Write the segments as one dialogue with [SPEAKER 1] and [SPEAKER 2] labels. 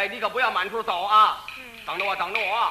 [SPEAKER 1] 哎，你可不要满处走啊！等着我，等着我。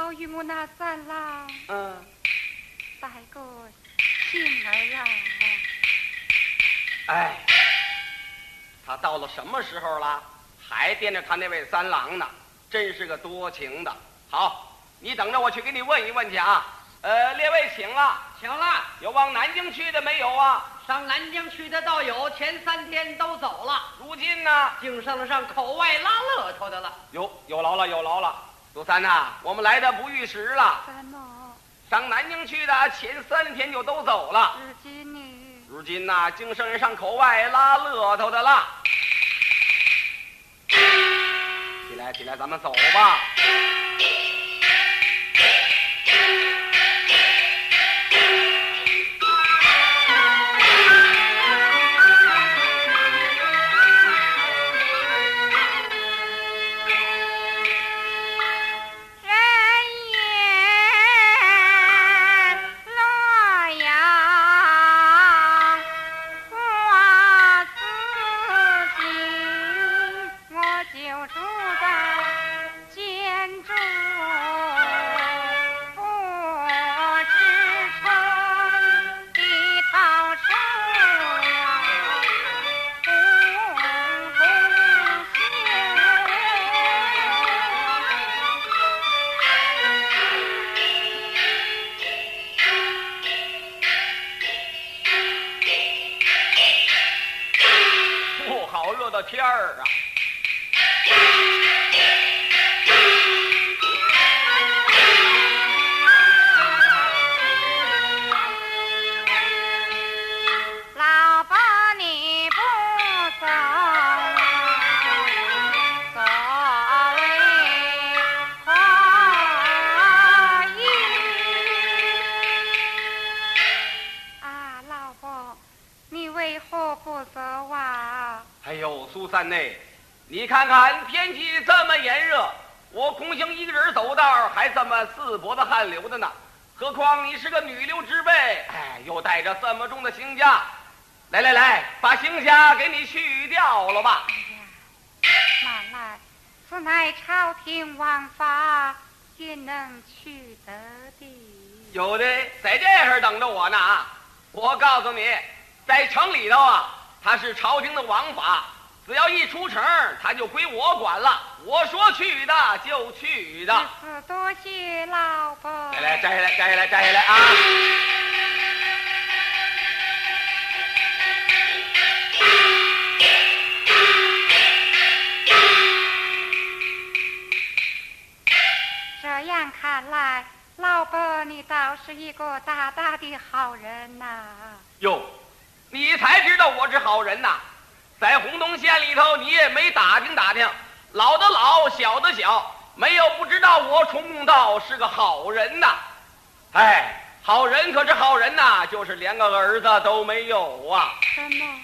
[SPEAKER 2] 好与我那三郎
[SPEAKER 1] 嗯，
[SPEAKER 2] 大个信儿啊！
[SPEAKER 1] 哎，他到了什么时候了，还惦着他那位三郎呢？真是个多情的。好，你等着，我去给你问一问去啊。呃，列位请了，
[SPEAKER 3] 请了，
[SPEAKER 1] 有往南京去的没有啊？
[SPEAKER 3] 上南京去的倒有，前三天都走了。
[SPEAKER 1] 如今呢？
[SPEAKER 3] 净剩了上口外拉乐头的了。
[SPEAKER 1] 有有劳了，有劳了。杜三呐，我们来的不遇时了。上南京去的前三天就都走了。
[SPEAKER 2] 如今呢？
[SPEAKER 1] 如今呐，净剩上口外拉乐头的啦。起来，起来，咱们走吧。啊！四脖子汗流的呢。何况你是个女流之辈，哎，又带着这么重的行枷。来来来，把行枷给你去掉了吧。
[SPEAKER 2] 哎呀，慢来，此乃朝廷王法，焉能去得的？
[SPEAKER 1] 有的在这儿等着我呢啊！我告诉你，在城里头啊，他是朝廷的王法，只要一出城，他就归我管了。我说去的就去的。
[SPEAKER 2] 是多谢老婆。
[SPEAKER 1] 来来，摘下来，摘下来，摘下来啊！
[SPEAKER 2] 这样看来，老伯你倒是一个大大的好人呐、
[SPEAKER 1] 哟，你才知道我是好人呐！在洪洞县里头，你也没打听打听，老的老，小的小，
[SPEAKER 2] 没有不知道我崇公道是个好人呐。哎，好人可是好人呐，就是连个儿子都没有啊。
[SPEAKER 1] 什么？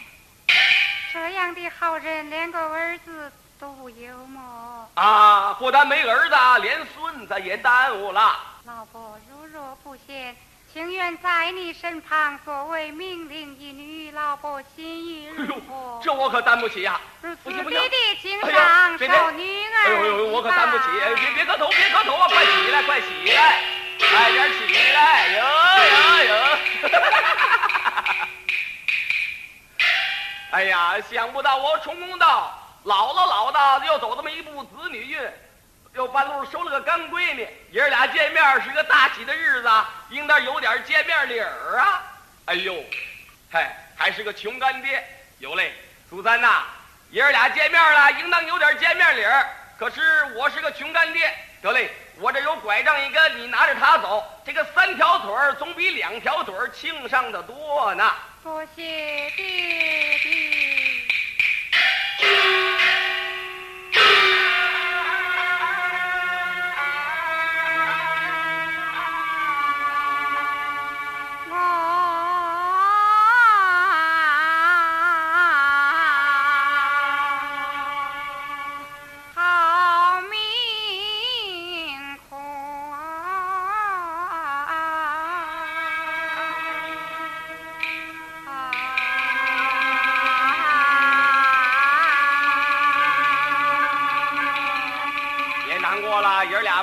[SPEAKER 1] 这样的好人连个儿子都有吗？
[SPEAKER 2] 啊，不但没儿子，连孙子也耽误了。
[SPEAKER 1] 老婆如若不嫌，情愿在你身旁作为命令一女，老伯心意如何？
[SPEAKER 2] 这我可担不起呀！
[SPEAKER 1] 如此
[SPEAKER 2] 不行不
[SPEAKER 1] 弟
[SPEAKER 2] 行
[SPEAKER 1] 弟情
[SPEAKER 2] 哎
[SPEAKER 1] 长
[SPEAKER 2] 呦别别
[SPEAKER 1] 受女儿
[SPEAKER 2] 哎呦呦呦，我可担不起！哎别别磕头，别磕头啊！快起来，快起来，快点起来！哟哟哟！哎呀，想不到我崇公道老了老的，又走这么一步子女运，又半路收了个干闺女，爷儿俩见面是个大喜的日子，应当有点见面礼儿啊！哎呦，嗨，还是个穷干爹，有嘞，苏三呐，爷儿俩见面了，应当有点见面礼儿。可是我是个穷干爹，得嘞，我这有拐杖一根，你拿着它走，这个三条腿儿总比两条腿儿轻上的多呢。
[SPEAKER 1] 多谢爹爹。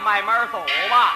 [SPEAKER 2] 慢慢走吧。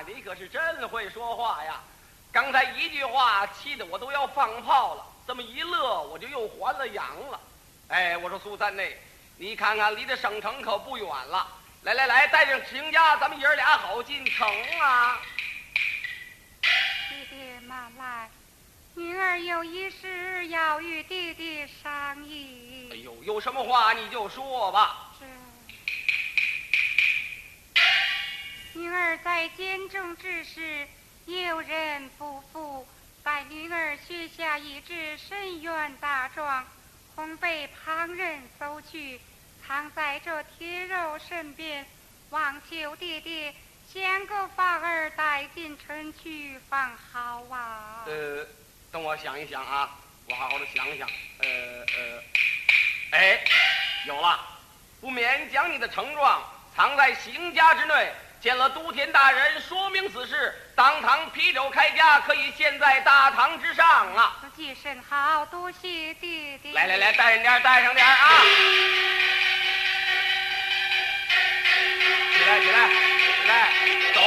[SPEAKER 2] 你可是真会说话呀！刚才一句话气得我都要放炮了，这么一乐我就又还了阳了。哎，我说苏三内，你看看离这省城可不远了，来来来，带上邢家，咱们爷儿俩好进城啊！
[SPEAKER 4] 弟弟慢来，女儿有一事要与弟弟商议。
[SPEAKER 2] 哎呦，有什么话你就说吧。
[SPEAKER 4] 儿在监中之时，有人不服，在女儿许下一纸深冤大状，恐被旁人搜去，藏在这铁肉身边，望求弟弟想个法儿带进城去放好啊。
[SPEAKER 2] 呃，等我想一想啊，我好好的想一想。呃呃，哎，有了，不免将你的呈状藏在邢家之内。见了都天大人，说明此事，当堂批柳开家，可以献在大堂之上啊！
[SPEAKER 4] 自己甚好，多谢爹爹。
[SPEAKER 2] 来来来，带上点，带上点啊！起来，起来，起来，走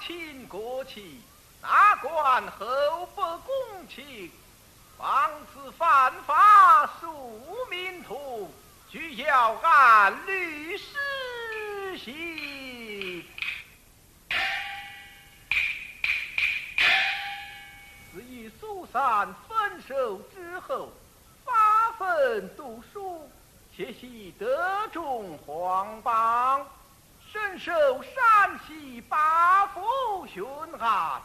[SPEAKER 5] 亲国戚，哪管厚不公卿，放此犯法庶民徒，俱要按律施行。自与苏三分手之后，发奋读书，学习德中皇榜，身受山西八府巡按。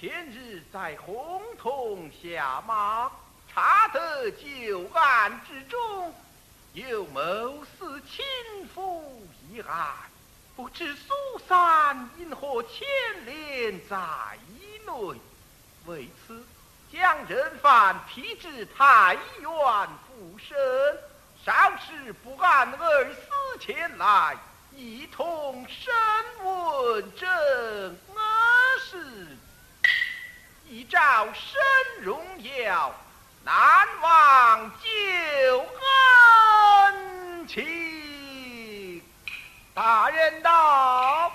[SPEAKER 5] 前日在洪洞下马，查得旧案之中有谋私亲夫一案，不知苏三因何牵连在内？为此，将人犯批至太原复审，稍时不按而死前来，一同审问正事。一朝生荣耀，难忘旧恩情。大人到，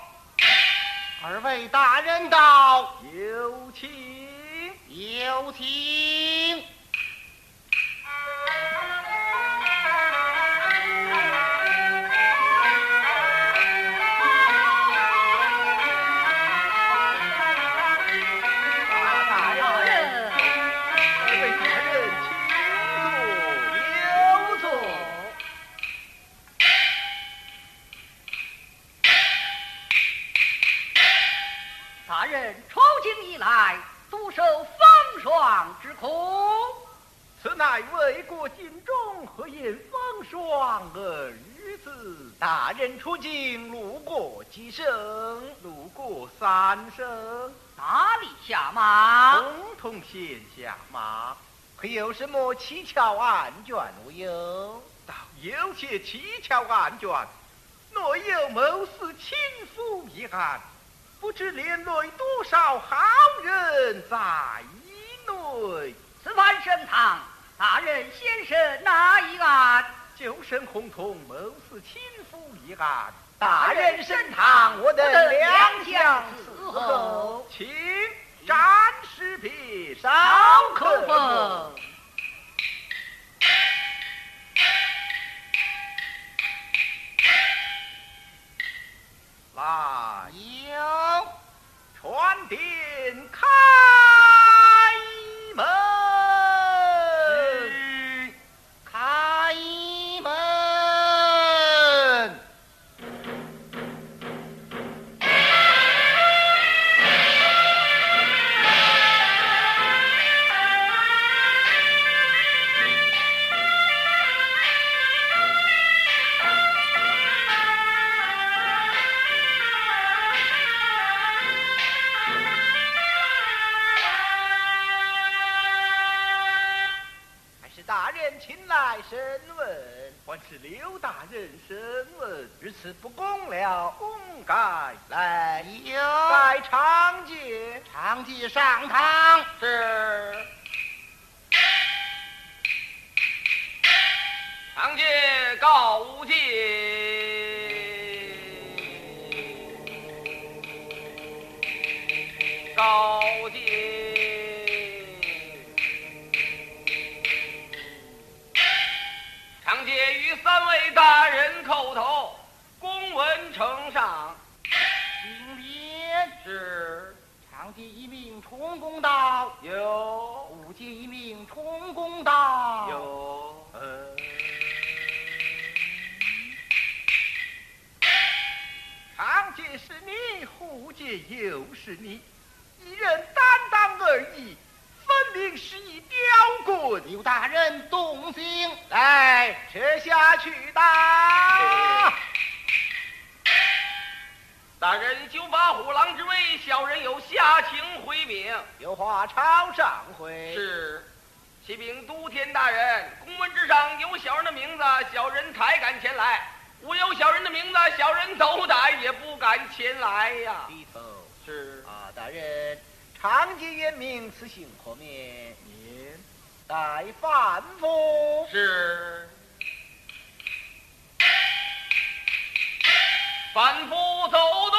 [SPEAKER 6] 二位大人到，
[SPEAKER 5] 有请。
[SPEAKER 6] 有请。
[SPEAKER 7] 出京，
[SPEAKER 5] 路过几省？路过三省。
[SPEAKER 7] 哪里下马？
[SPEAKER 5] 统统县下马，可有什么蹊跷案卷无有？倒有些蹊跷案卷，若有谋私亲夫一案，不知连累多少好人在内。
[SPEAKER 7] 此番升堂，大人先生哪一案？
[SPEAKER 5] 就审洪洞谋私亲夫一案，
[SPEAKER 7] 大人升堂
[SPEAKER 5] 我等两
[SPEAKER 7] 两
[SPEAKER 5] 相伺候，请展示品，
[SPEAKER 7] 少口风。
[SPEAKER 5] 来，
[SPEAKER 6] 有。
[SPEAKER 5] 传殿开门。来审问，还是刘大人审问，如此不公了，公该来
[SPEAKER 6] 有。
[SPEAKER 5] 拜长介。
[SPEAKER 6] 长记上堂。
[SPEAKER 2] 是。长街告无界。三位大人叩头，公文呈上。
[SPEAKER 6] 请别。
[SPEAKER 2] 是。
[SPEAKER 6] 长记一命充公道，
[SPEAKER 2] 有。
[SPEAKER 6] 五记一命充公道。
[SPEAKER 2] 有。
[SPEAKER 5] 呃，长姐是你，护姐又是你，一人担当而已，明是一刁棍。
[SPEAKER 6] 刘大人动刑。
[SPEAKER 5] 来，撤下去打。
[SPEAKER 2] 大人就把虎狼之威，小人有下情回禀。
[SPEAKER 5] 有话朝上回。
[SPEAKER 2] 是，启禀都天大人，公文之上有小人的名字，小人才敢前来；无有小人的名字，小人斗胆也不敢前来呀。
[SPEAKER 5] 低头。
[SPEAKER 2] 是，
[SPEAKER 5] 啊，大人，长街原名，此行何名？名戴范夫。
[SPEAKER 2] 是。反复走动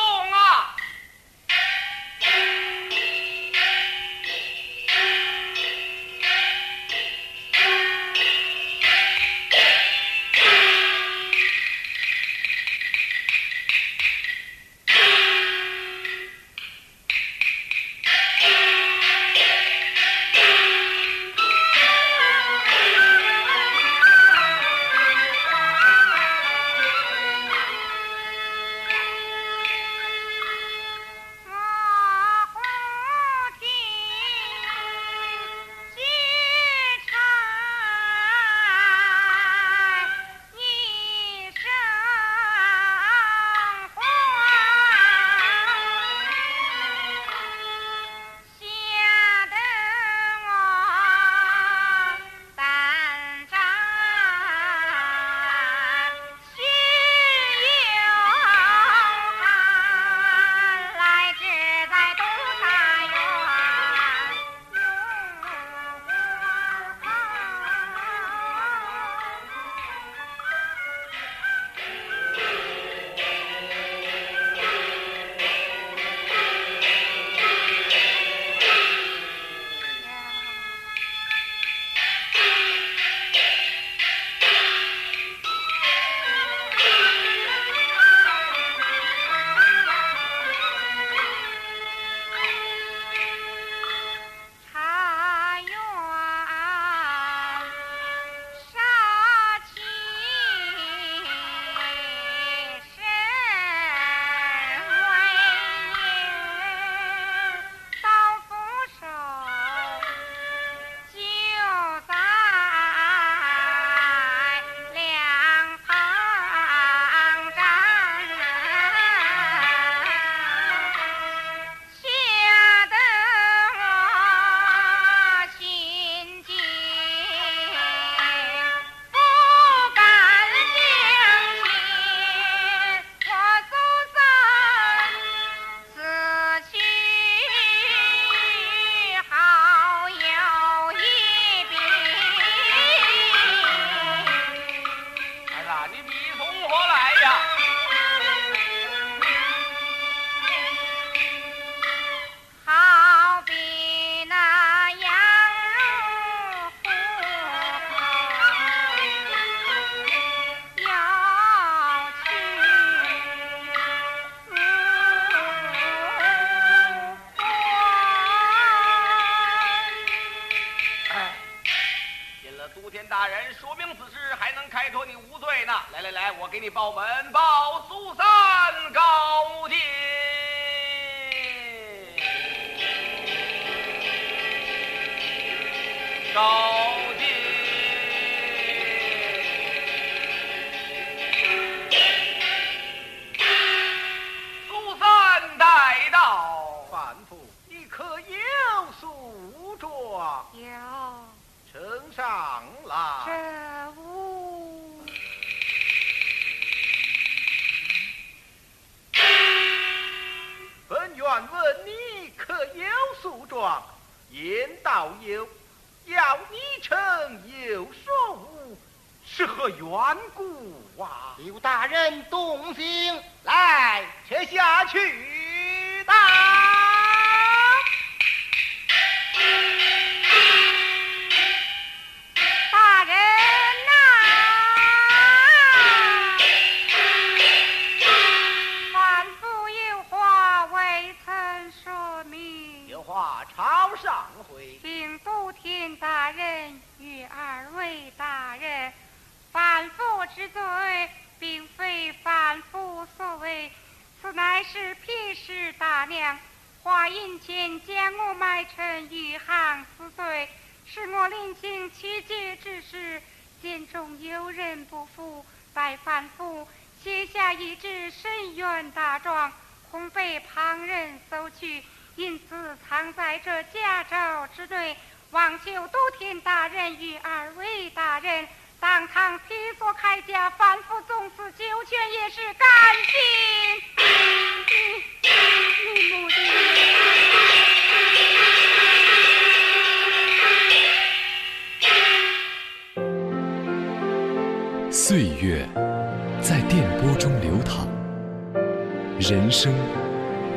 [SPEAKER 8] 人
[SPEAKER 9] 生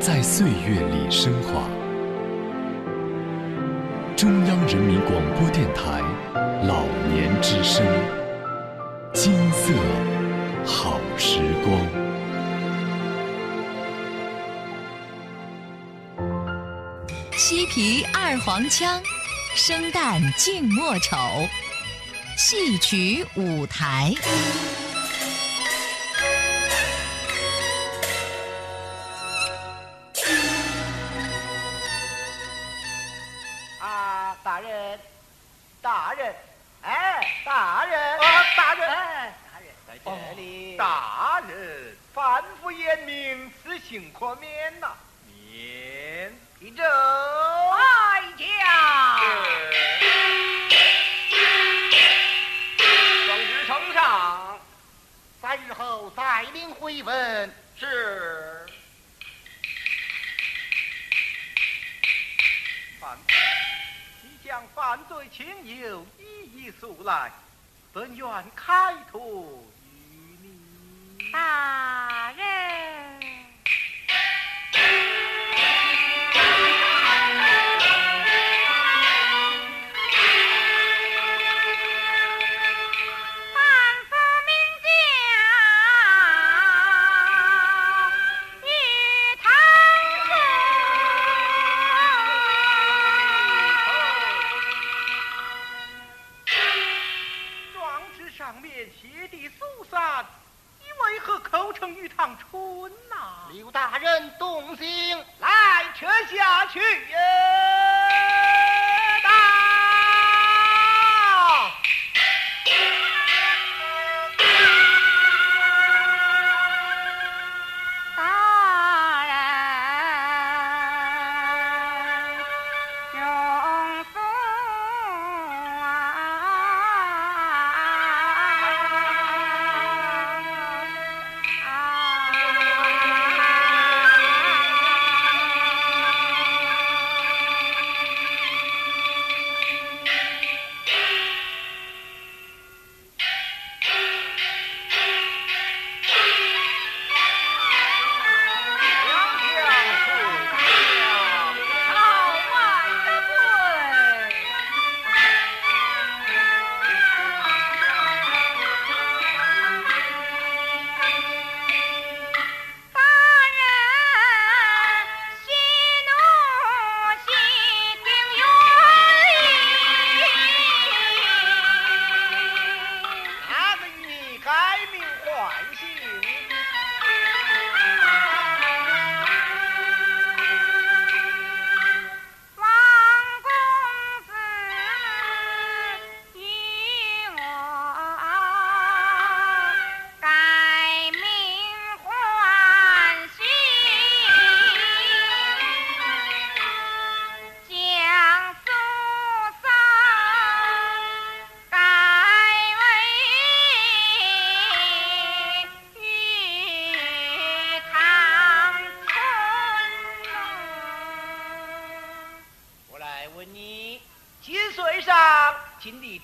[SPEAKER 9] 在岁月里升华。中央人民广播电台老年之声金色好时光。
[SPEAKER 1] 西皮二黄腔生旦净末丑戏曲舞台。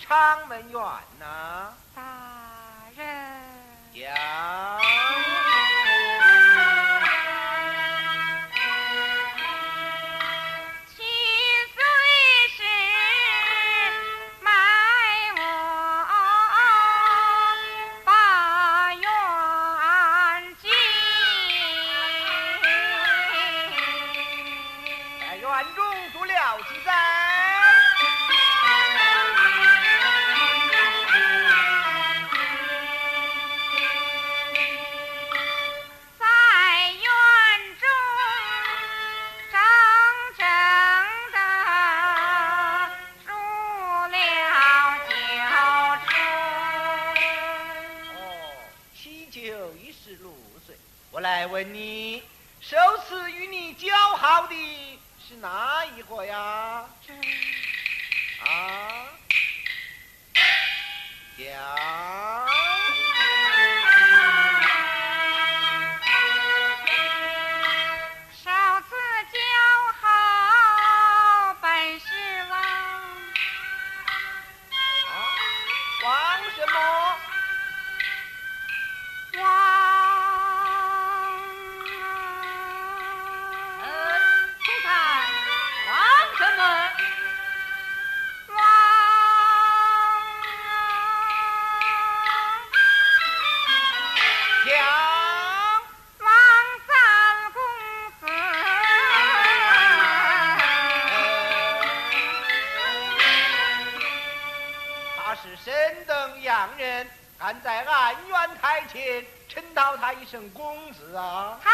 [SPEAKER 1] 长门院一声公子啊！
[SPEAKER 6] 他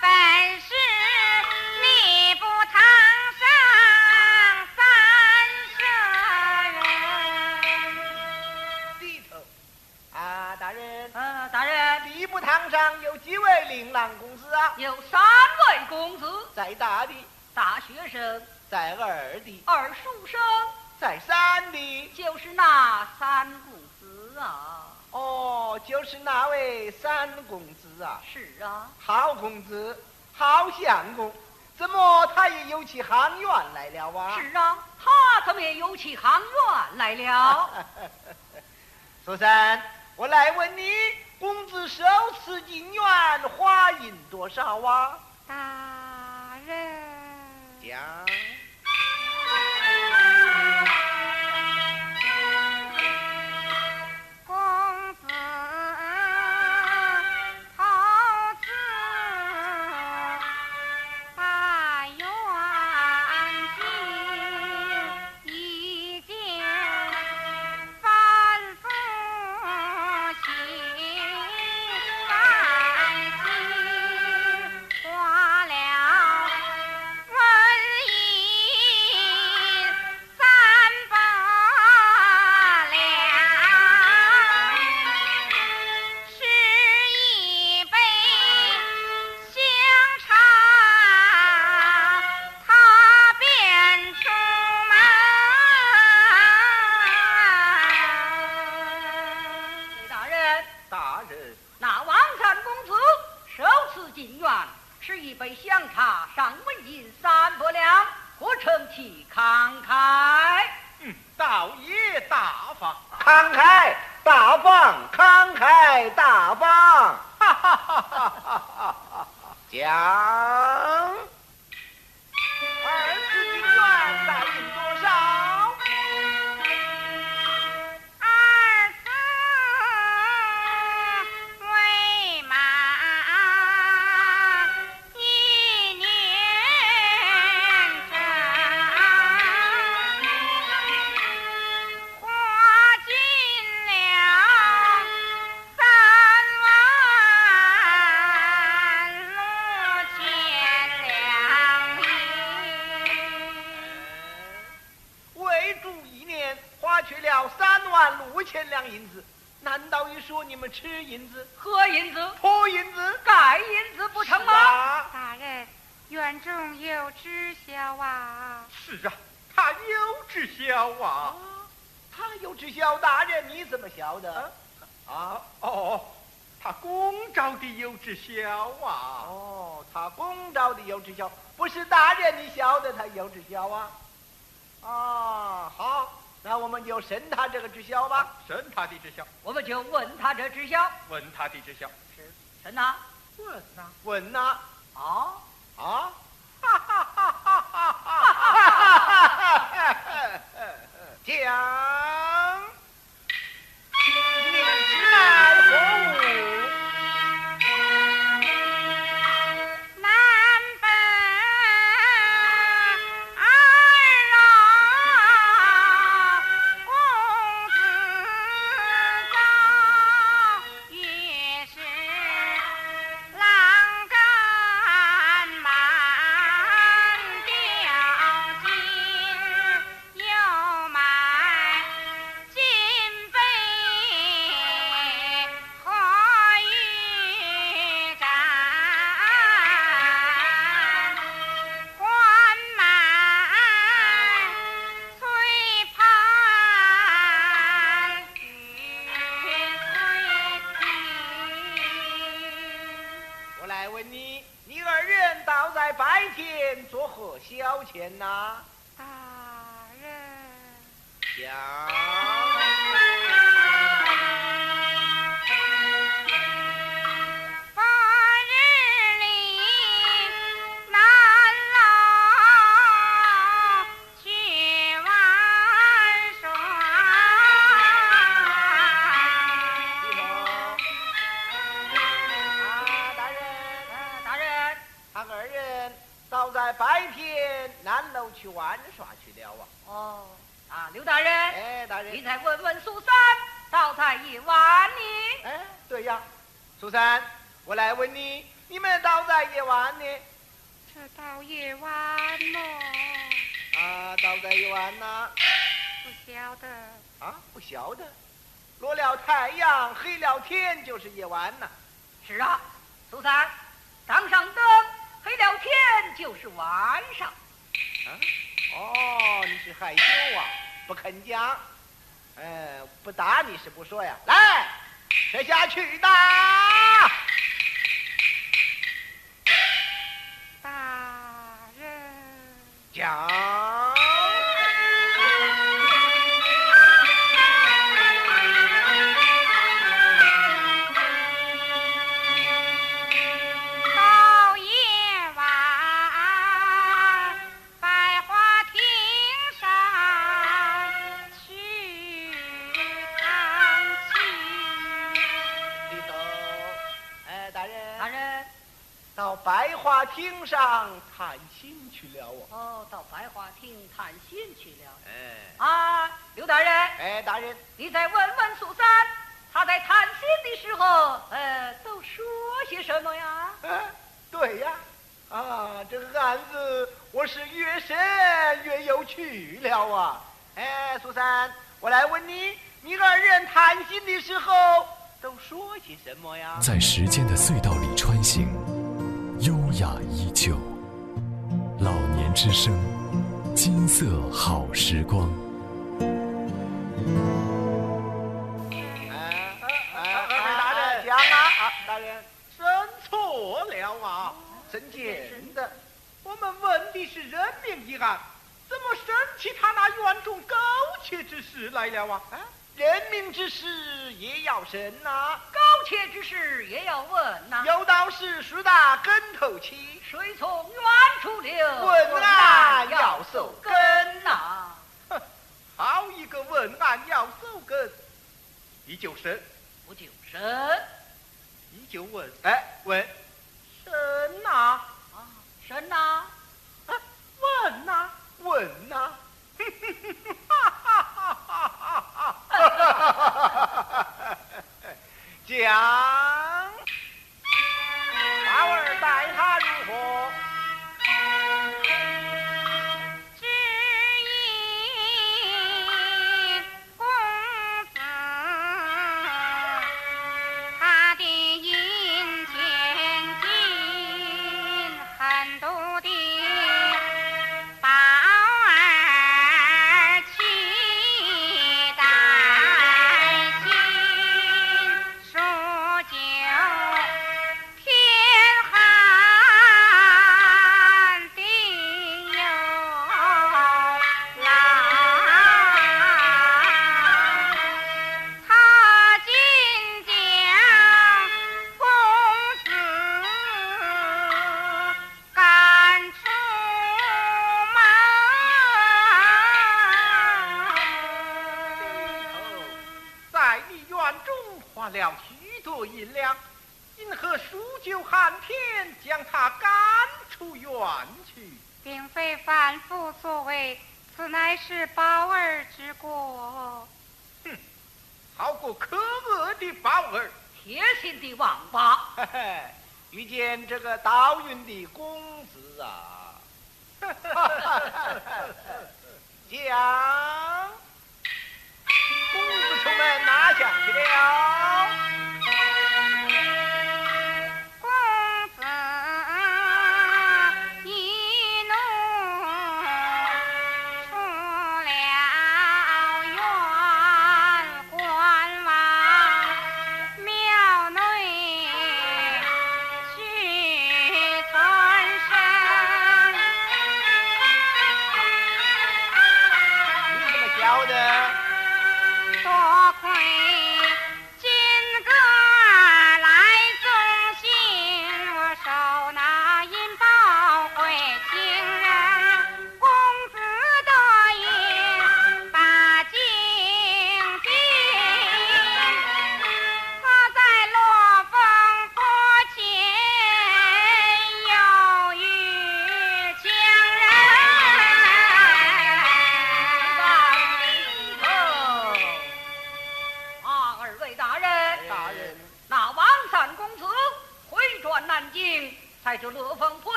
[SPEAKER 6] 本是吏部堂上三舍人。
[SPEAKER 1] 低头。啊，大人。
[SPEAKER 7] 啊，大人。
[SPEAKER 1] 吏部堂上有几位琳琅公子啊？
[SPEAKER 7] 有三位公子。
[SPEAKER 1] 在大的，
[SPEAKER 7] 大学生；
[SPEAKER 1] 在二的，
[SPEAKER 7] 二书生；
[SPEAKER 1] 在三的，
[SPEAKER 7] 就是那三公子啊。
[SPEAKER 1] 哦，就是那位三公子啊！
[SPEAKER 7] 是啊，
[SPEAKER 1] 好公子，好相公，怎么他也有起行院来了啊？
[SPEAKER 7] 是啊，他怎么也有起行院来了？
[SPEAKER 1] 苏三，我来问你，公子首次进院花银多少啊？
[SPEAKER 6] 大人，
[SPEAKER 1] 讲。
[SPEAKER 6] 千两银子，难道一说你们吃银子、
[SPEAKER 7] 喝银子？
[SPEAKER 6] 破银子？
[SPEAKER 7] 盖银子不成吗？
[SPEAKER 6] 啊，
[SPEAKER 1] 大人，院中有知晓啊。
[SPEAKER 5] 是啊，他有知晓啊。
[SPEAKER 6] 他有知晓，大人你怎么晓得？
[SPEAKER 5] 啊哦，他公招的有知晓啊。
[SPEAKER 6] 哦，他公招的有知晓，不是大人你晓得他有知晓啊？啊，好，那我们就审他这个知晓吧。
[SPEAKER 5] 审他的知晓，
[SPEAKER 7] 我们就问他这知晓。
[SPEAKER 5] 问他的知晓。
[SPEAKER 7] 审他？
[SPEAKER 5] 问他、
[SPEAKER 6] 问他，
[SPEAKER 7] 啊？
[SPEAKER 6] 啊，哈哈哈哈哈哈讲，在白天做何消遣呐、
[SPEAKER 1] 大人。
[SPEAKER 6] 讲。
[SPEAKER 1] 白
[SPEAKER 6] 天南楼去玩耍去了啊！
[SPEAKER 7] 哦，啊，刘大人，
[SPEAKER 6] 哎，大人，
[SPEAKER 7] 你再问问苏三，倒在夜晚里。
[SPEAKER 6] 哎，对呀，苏三，我来问你，你们倒在夜晚呢？
[SPEAKER 1] 这到夜晚么？
[SPEAKER 6] 啊，倒在夜晚呐？
[SPEAKER 1] 不晓得。
[SPEAKER 6] 啊，不晓得。落了太阳，黑了天，就是夜晚呐。
[SPEAKER 7] 是啊，苏三，当上灯，黑了天就是晚上。
[SPEAKER 6] 啊，哦，你是害羞啊，不肯讲。呃，不打你是不说呀？来，这下去打。
[SPEAKER 1] 大人。
[SPEAKER 6] 讲。
[SPEAKER 1] 到百花厅上
[SPEAKER 6] 谈心去了啊。
[SPEAKER 7] 哦，到百花厅谈心去了。
[SPEAKER 6] 哎，
[SPEAKER 7] 啊，刘大人，
[SPEAKER 6] 哎，大人，
[SPEAKER 7] 你再问问苏三，他在谈心的时候，呃，都说些什么呀？
[SPEAKER 6] 哎，对呀，啊，这个案子我是越审越有趣了啊。哎，苏三，我来问你，你二人谈心的时候都说些什么呀？
[SPEAKER 9] 在时间的隧道里穿行，优雅依旧。老年之声，金色好时光。
[SPEAKER 6] 哎哎
[SPEAKER 5] 哎大人
[SPEAKER 6] 讲啊啊，大人，
[SPEAKER 5] 审错了啊！
[SPEAKER 6] 真见的。
[SPEAKER 5] 我们问的是人命一案，怎么审起他那园中苟且之事来了啊？
[SPEAKER 6] 啊，人民之事也要审呐、
[SPEAKER 7] 苟且之事也要问呐、
[SPEAKER 6] 有道是树大根头起，
[SPEAKER 7] 水从远处流，
[SPEAKER 6] 问案要
[SPEAKER 7] 要
[SPEAKER 6] 守
[SPEAKER 7] 根呐、
[SPEAKER 5] 哼，好一个问案要守根，你就审，
[SPEAKER 7] 我就审
[SPEAKER 5] 你就问，
[SPEAKER 6] 哎，问，
[SPEAKER 5] 审呐、
[SPEAKER 7] 啊，审呐、
[SPEAKER 5] 啊，问呐、
[SPEAKER 6] 问呐、讲，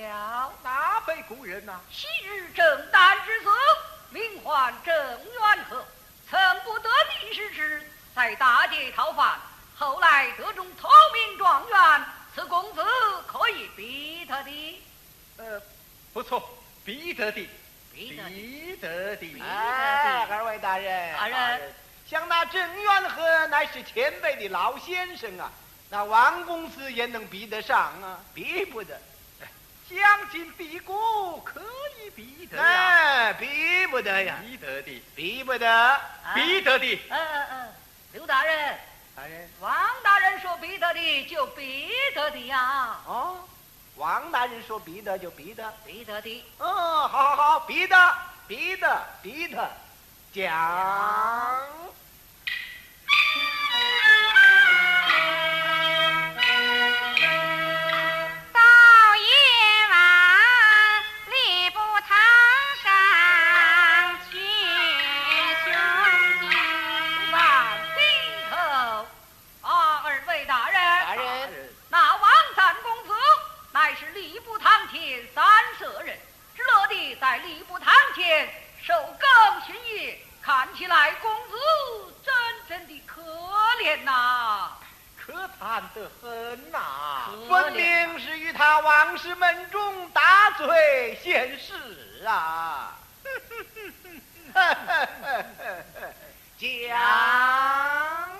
[SPEAKER 6] 了。
[SPEAKER 5] 哪位故人呐、
[SPEAKER 7] 昔日正旦之子，名唤郑元和，曾不得第十之，在大街讨饭，后来得中头名状元，此公子可以比他的。
[SPEAKER 5] 呃，不错，必得的，
[SPEAKER 7] 必得的
[SPEAKER 5] 必得的。
[SPEAKER 6] 哎，二位大人，
[SPEAKER 7] 大人
[SPEAKER 6] 像那郑元和乃是前辈的老先生啊，那王公子也能比得上啊？比不得，
[SPEAKER 5] 将进必过，可以比得呀，
[SPEAKER 6] 哎，比不得呀，
[SPEAKER 5] 比得的，
[SPEAKER 6] 比不得。
[SPEAKER 5] 比得的。
[SPEAKER 7] 嗯嗯嗯，刘大人，
[SPEAKER 6] 大人，
[SPEAKER 7] 王大人说比得的就比得的呀，
[SPEAKER 6] 哦，王大人说比得就比得，
[SPEAKER 7] 比得的。
[SPEAKER 6] 哦，好好好，比得，比得，比得，讲。
[SPEAKER 7] 前三舍人，只乐地在吏部堂前受更巡夜，看起来公子真正的可怜呐、
[SPEAKER 5] 可叹得很呐、
[SPEAKER 7] 可
[SPEAKER 6] 分明是与他王氏门中大罪现世啊！讲。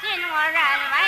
[SPEAKER 6] 进去我
[SPEAKER 1] 就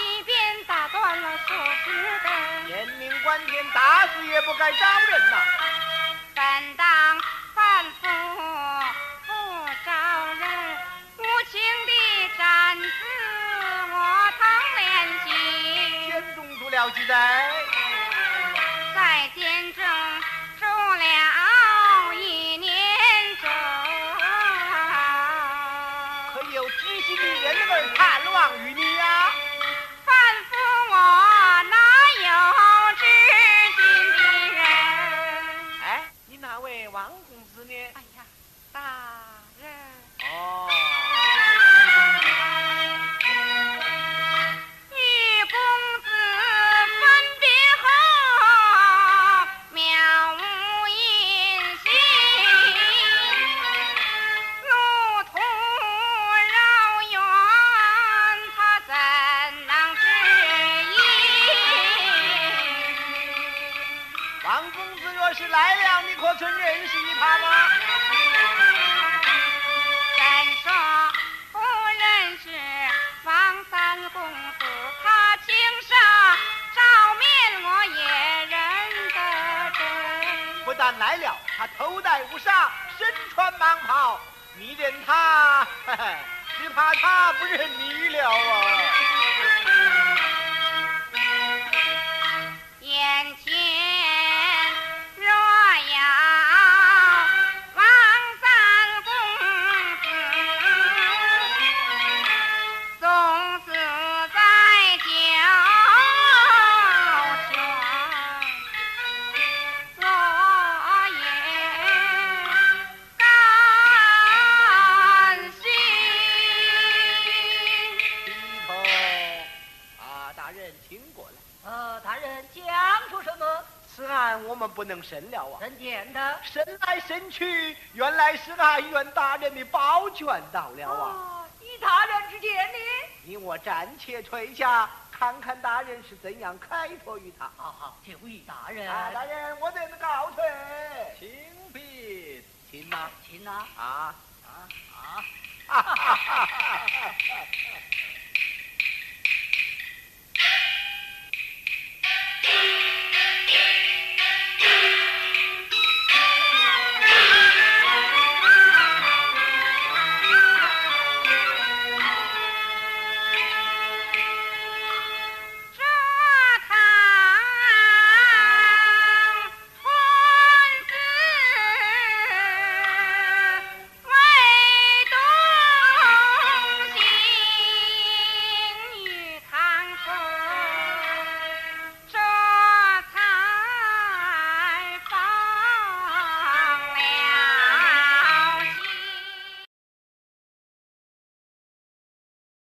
[SPEAKER 6] 一边打断了树枝根
[SPEAKER 1] 人命关天打死也不该招人呐。
[SPEAKER 6] 本当犯妇不招人。无情的斩子我疼怜惜。
[SPEAKER 1] 先中毒了记载
[SPEAKER 6] 头戴乌纱，身穿蟒袍，你认他，只怕他不认你了啊！能神了啊！
[SPEAKER 7] 神见的？
[SPEAKER 6] 神来神去，原来是那袁大人的宝卷到了啊！
[SPEAKER 7] 啊，以大人之见呢？
[SPEAKER 6] 你我暂且退下，看看大人是怎样开脱于他。
[SPEAKER 7] 好好，这位大人。
[SPEAKER 6] 啊，大人，我等告退，请禀，请呐，
[SPEAKER 7] 亲呐，
[SPEAKER 6] 啊啊啊！